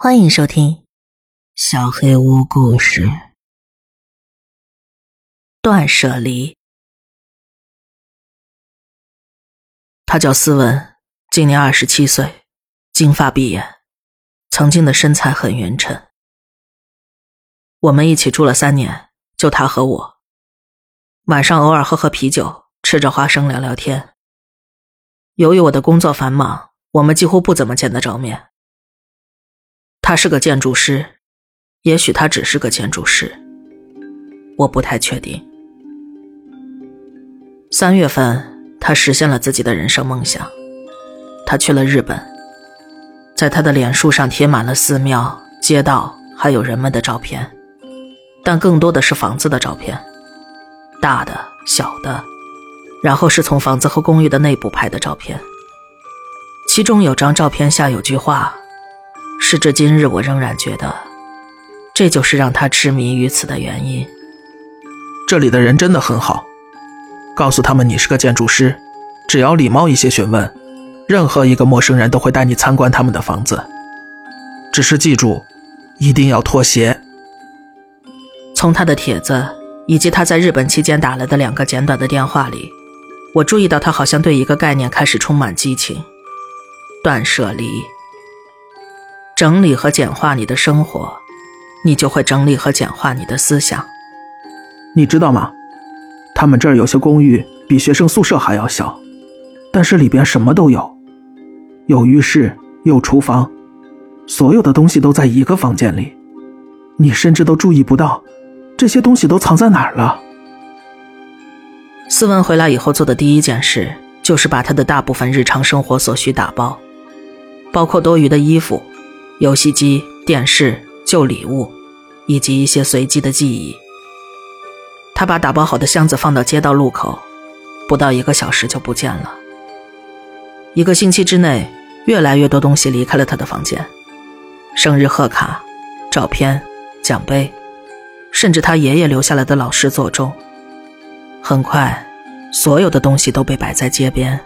欢迎收听《小黑屋故事》。断舍离。他叫斯文，今年二十七岁，金发碧眼，曾经的身材很匀称。我们一起住了三年，就他和我。晚上偶尔喝喝啤酒，吃着花生聊聊天。由于我的工作繁忙，我们几乎不怎么见得着面。他是个建筑师，也许他只是个建筑师，我不太确定。三月份，他实现了自己的人生梦想，他去了日本，在他的脸书上贴满了寺庙、街道还有人们的照片，但更多的是房子的照片，大的、小的，然后是从房子和公寓的内部拍的照片，其中有张照片下有句话。时至今日，我仍然觉得，这就是让他痴迷于此的原因。这里的人真的很好，告诉他们你是个建筑师，只要礼貌一些询问，任何一个陌生人都会带你参观他们的房子。只是记住，一定要脱鞋。从他的帖子以及他在日本期间打来的两个简短的电话里，我注意到他好像对一个概念开始充满激情：断舍离。整理和简化你的生活，你就会整理和简化你的思想。你知道吗？他们这儿有些公寓比学生宿舍还要小，但是里边什么都有，有浴室，有厨房，所有的东西都在一个房间里，你甚至都注意不到这些东西都藏在哪儿了。斯文回来以后做的第一件事就是把他的大部分日常生活所需打包，包括多余的衣服。游戏机、电视、旧礼物，以及一些随机的记忆。他把打包好的箱子放到街道路口，不到一个小时就不见了。一个星期之内，越来越多东西离开了他的房间：生日贺卡、照片、奖杯，甚至他爷爷留下来的老式座钟。很快，所有的东西都被摆在街边。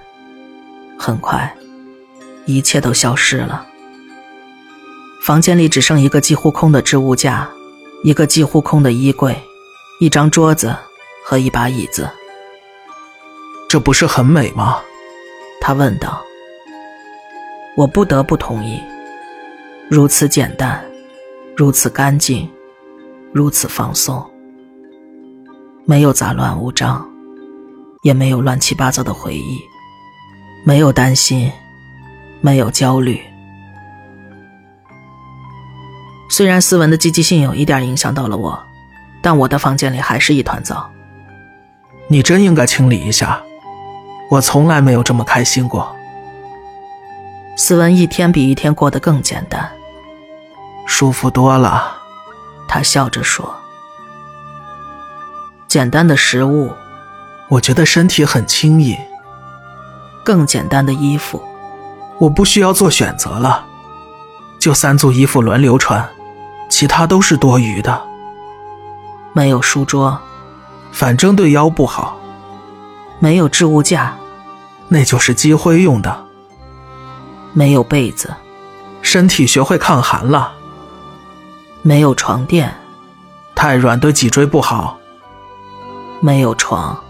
很快，一切都消失了。房间里只剩一个几乎空的置物架，一个几乎空的衣柜，一张桌子和一把椅子。这不是很美吗？他问道。我不得不同意。如此简单，如此干净，如此放松，没有杂乱无章，也没有乱七八糟的回忆，没有担心，没有焦虑。虽然斯文的积极性有一点影响到了我，但我的房间里还是一团糟。你真应该清理一下，我从来没有这么开心过。斯文一天比一天过得更简单，舒服多了。他笑着说：“简单的食物，我觉得身体很轻盈。更简单的衣服，我不需要做选择了，就三组衣服轮流穿。”其他都是多余的。没有书桌，反正对腰不好。没有置物架，那就是积灰用的。没有被子，身体学会抗寒了。没有床垫，太软对脊椎不好。没有床，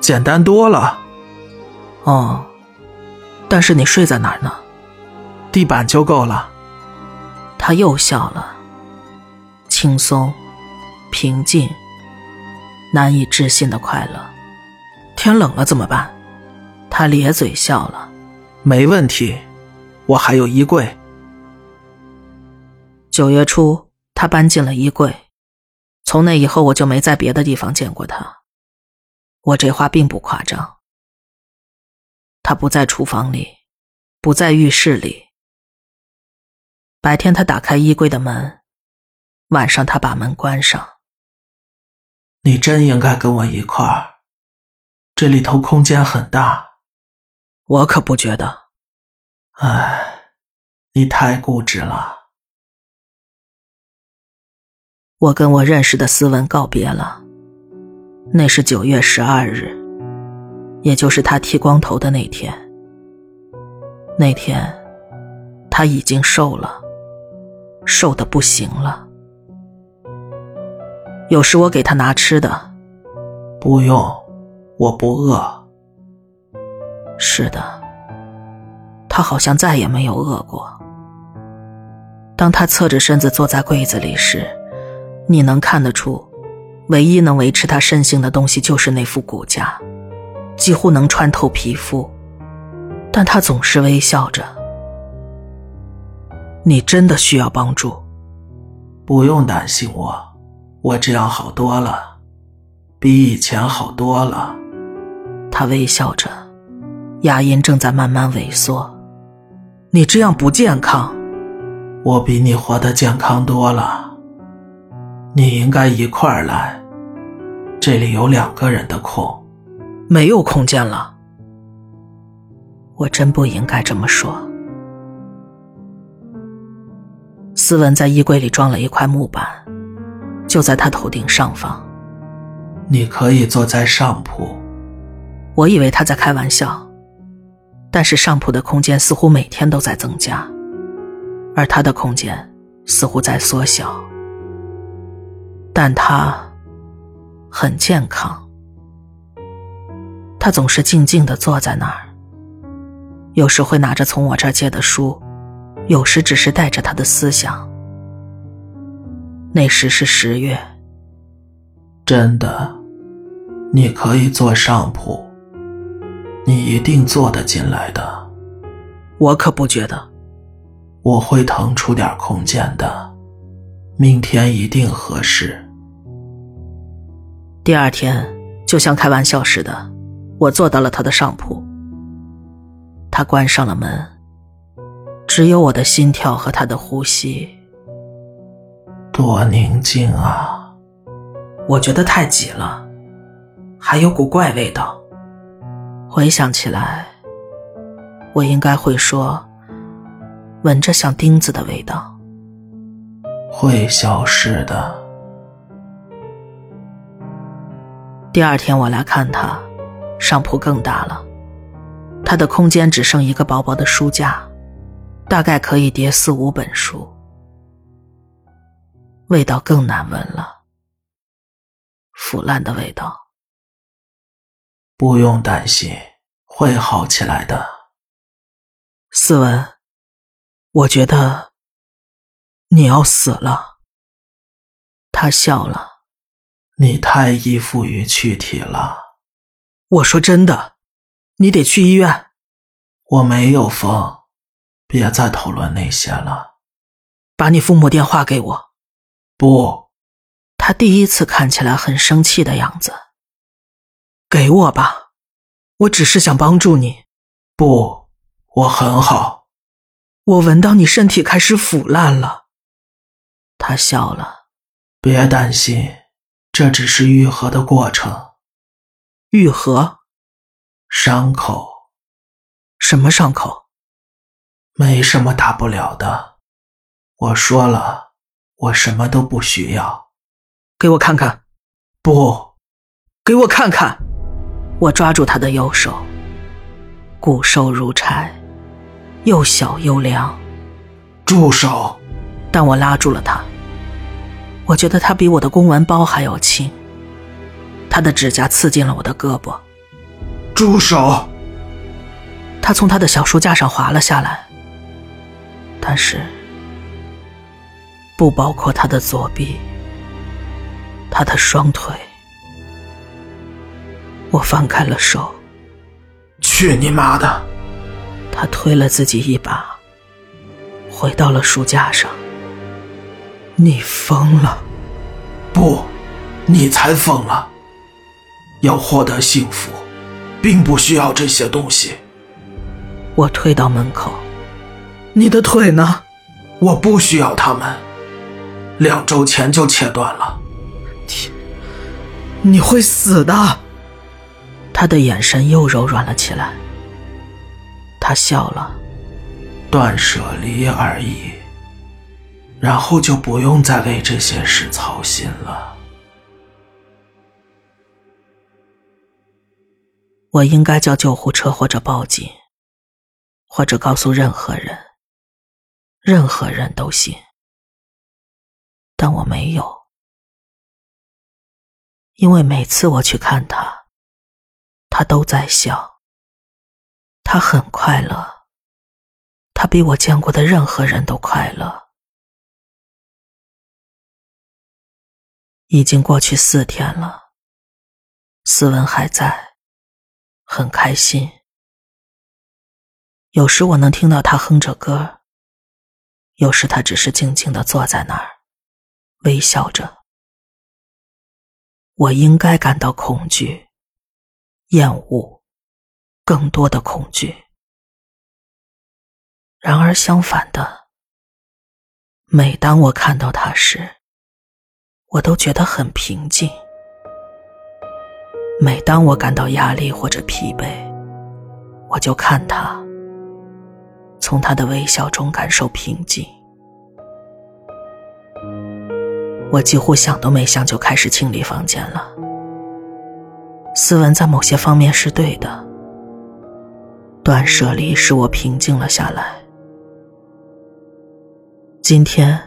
简单多了。哦，但是你睡在哪儿呢？地板就够了。他又笑了。轻松、平静、难以置信的快乐。天冷了怎么办？他咧嘴笑了。没问题，我还有衣柜。九月初，他搬进了衣柜。从那以后，我就没在别的地方见过他。我这话并不夸张。他不在厨房里，不在浴室里。白天，他打开衣柜的门。晚上，他把门关上。你真应该跟我一块儿，这里头空间很大。我可不觉得。唉，你太固执了。我跟我认识的斯文告别了。那是九月十二日，也就是他剃光头的那天。那天，他已经瘦了。瘦的不行了。有时我给他拿吃的，不用，我不饿。是的，他好像再也没有饿过。当他侧着身子坐在柜子里时，你能看得出，唯一能维持他身形的东西就是那副骨架，几乎能穿透皮肤。但他总是微笑着。你真的需要帮助？不用担心我，我这样好多了，比以前好多了。他微笑着，牙龈正在慢慢萎缩。你这样不健康。我比你活得健康多了，你应该一块儿来。这里有两个人的空，没有空间了。我真不应该这么说。斯文在衣柜里装了一块木板，就在他头顶上方。你可以坐在上铺。我以为他在开玩笑，但是上铺的空间似乎每天都在增加。而他的空间似乎在缩小，但他很健康。他总是静静的坐在那儿，有时会拿着从我这儿借的书，有时只是带着他的思想。那时是十月。真的，你可以坐上铺，你一定坐得进来的。我可不觉得。我会腾出点空间的，明天一定合适。第二天，就像开玩笑似的，我坐到了他的上铺。他关上了门，只有我的心跳和他的呼吸。多宁静啊！我觉得太挤了，还有股怪味道。回想起来，我应该会说。闻着像钉子的味道，会消失的。第二天我来看他，上铺更大了，他的空间只剩一个薄薄的书架，大概可以叠四五本书。味道更难闻了，腐烂的味道。不用担心，会好起来的。思文。我觉得你要死了。他笑了。你太依附于躯体了。我说真的，你得去医院。我没有疯，别再讨论那些了。把你父母电话给我。不。他第一次看起来很生气的样子。给我吧，我只是想帮助你。不，我很好。我闻到你身体开始腐烂了。他笑了。别担心，这只是愈合的过程。愈合？伤口？什么伤口？没什么大不了的。我说了，我什么都不需要。给我看看。不，给我看看。我抓住他的右手，骨瘦如柴。又小又凉，住手！但我拉住了他。我觉得他比我的公文包还要轻。他的指甲刺进了我的胳膊。住手！他从他的小书架上滑了下来，但是不包括他的左臂，他的双腿。我放开了手。去你妈的！他推了自己一把，回到了书架上。你疯了？不，你才疯了。要获得幸福，并不需要这些东西。我退到门口。你的腿呢？我不需要他们。两周前就切断了。天，你会死的。他的眼神又柔软了起来。他笑了，断舍离而已，然后就不用再为这些事操心了。我应该叫救护车，或者报警，或者告诉任何人，任何人都行。但我没有，因为每次我去看他，他都在笑。他很快乐，他比我见过的任何人都快乐。已经过去四天了，斯文还在，很开心。有时我能听到他哼着歌，有时他只是静静的坐在那儿，微笑着。我应该感到恐惧、厌恶，更多的恐惧。然而相反的，每当我看到他时，我都觉得很平静。每当我感到压力或者疲惫，我就看他。从他的微笑中感受平静。我几乎想都没想就开始清理房间了。斯文在某些方面是对的，断舍离使我平静了下来。今天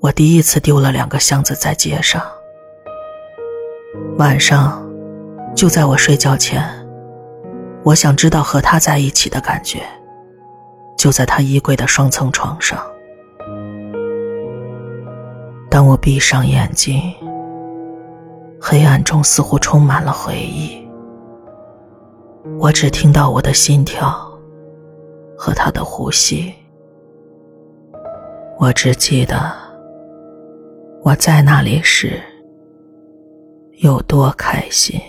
我第一次丢了两个箱子在街上。晚上，就在我睡觉前，我想知道和他在一起的感觉。就在他衣柜的双层床上。当我闭上眼睛，黑暗中似乎充满了回忆。我只听到我的心跳和他的呼吸。我只记得我在那里时有多开心。